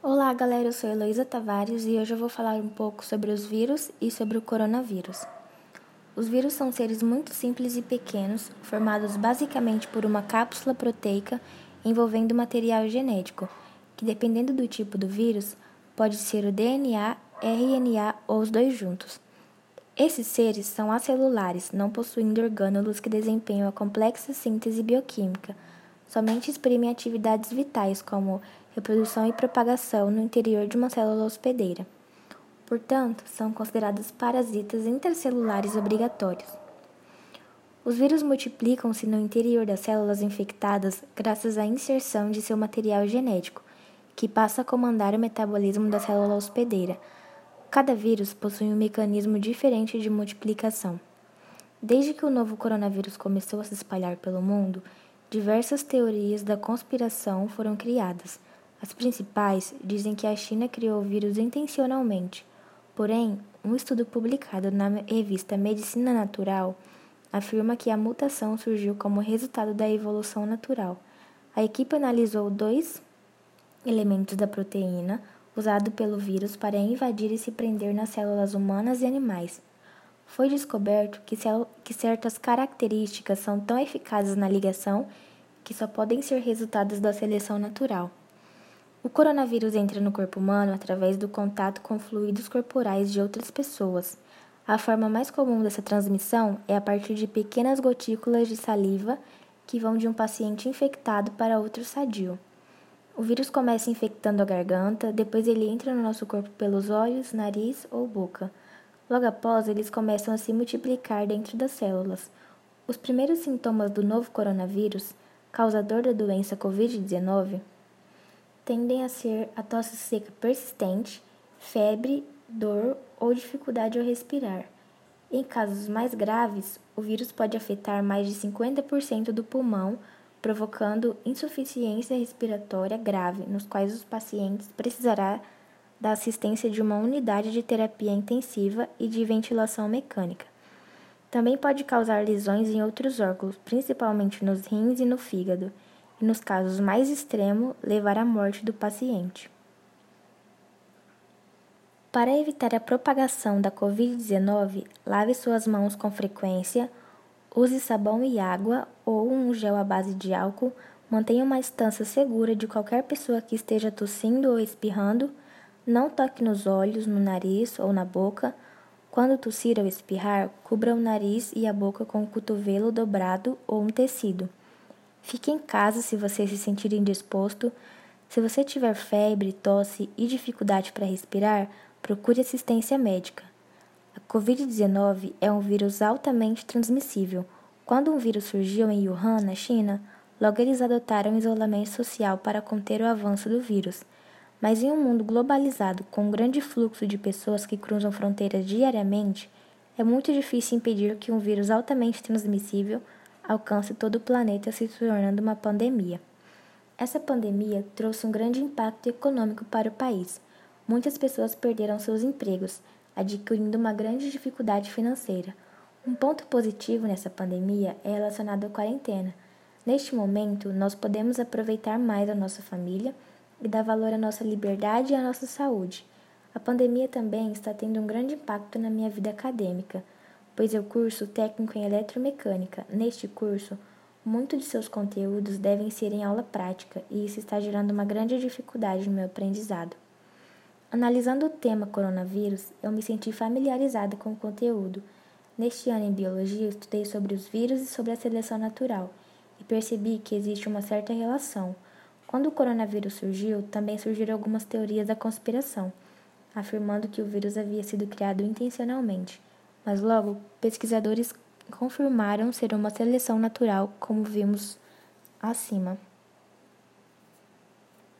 Olá, galera. Eu sou Heloísa Tavares e hoje eu vou falar um pouco sobre os vírus e sobre o coronavírus. Os vírus são seres muito simples e pequenos, formados basicamente por uma cápsula proteica envolvendo material genético, que dependendo do tipo do vírus, pode ser o DNA, RNA ou os dois juntos. Esses seres são acelulares, não possuindo orgânulos que desempenham a complexa síntese bioquímica, somente exprimem atividades vitais como reprodução e propagação no interior de uma célula hospedeira. Portanto, são considerados parasitas intercelulares obrigatórios. Os vírus multiplicam-se no interior das células infectadas graças à inserção de seu material genético, que passa a comandar o metabolismo da célula hospedeira. Cada vírus possui um mecanismo diferente de multiplicação. Desde que o novo coronavírus começou a se espalhar pelo mundo, diversas teorias da conspiração foram criadas as principais dizem que a China criou o vírus intencionalmente. Porém, um estudo publicado na revista Medicina Natural afirma que a mutação surgiu como resultado da evolução natural. A equipe analisou dois elementos da proteína usado pelo vírus para invadir e se prender nas células humanas e animais. Foi descoberto que, que certas características são tão eficazes na ligação que só podem ser resultados da seleção natural. O coronavírus entra no corpo humano através do contato com fluidos corporais de outras pessoas. A forma mais comum dessa transmissão é a partir de pequenas gotículas de saliva que vão de um paciente infectado para outro sadio. O vírus começa infectando a garganta, depois ele entra no nosso corpo pelos olhos, nariz ou boca. Logo após, eles começam a se multiplicar dentro das células. Os primeiros sintomas do novo coronavírus, causador da doença Covid-19, tendem a ser a tosse seca persistente, febre, dor ou dificuldade ao respirar. Em casos mais graves, o vírus pode afetar mais de 50% do pulmão, provocando insuficiência respiratória grave, nos quais os pacientes precisará da assistência de uma unidade de terapia intensiva e de ventilação mecânica. Também pode causar lesões em outros órgãos, principalmente nos rins e no fígado e, nos casos mais extremos, levar à morte do paciente. Para evitar a propagação da Covid-19, lave suas mãos com frequência, use sabão e água ou um gel à base de álcool, mantenha uma distância segura de qualquer pessoa que esteja tossindo ou espirrando, não toque nos olhos, no nariz ou na boca. Quando tossir ou espirrar, cubra o nariz e a boca com o cotovelo dobrado ou um tecido. Fique em casa se você se sentir indisposto. Se você tiver febre, tosse e dificuldade para respirar, procure assistência médica. A Covid-19 é um vírus altamente transmissível. Quando um vírus surgiu em Wuhan, na China, logo eles adotaram isolamento social para conter o avanço do vírus. Mas em um mundo globalizado, com um grande fluxo de pessoas que cruzam fronteiras diariamente, é muito difícil impedir que um vírus altamente transmissível alcance todo o planeta, se tornando uma pandemia. Essa pandemia trouxe um grande impacto econômico para o país. Muitas pessoas perderam seus empregos, adquirindo uma grande dificuldade financeira. Um ponto positivo nessa pandemia é relacionado à quarentena. Neste momento, nós podemos aproveitar mais a nossa família e dar valor à nossa liberdade e à nossa saúde. A pandemia também está tendo um grande impacto na minha vida acadêmica pois eu curso técnico em eletromecânica. Neste curso, muitos de seus conteúdos devem ser em aula prática e isso está gerando uma grande dificuldade no meu aprendizado. Analisando o tema coronavírus, eu me senti familiarizada com o conteúdo. Neste ano em biologia, estudei sobre os vírus e sobre a seleção natural e percebi que existe uma certa relação. Quando o coronavírus surgiu, também surgiram algumas teorias da conspiração, afirmando que o vírus havia sido criado intencionalmente mas logo pesquisadores confirmaram ser uma seleção natural, como vimos acima.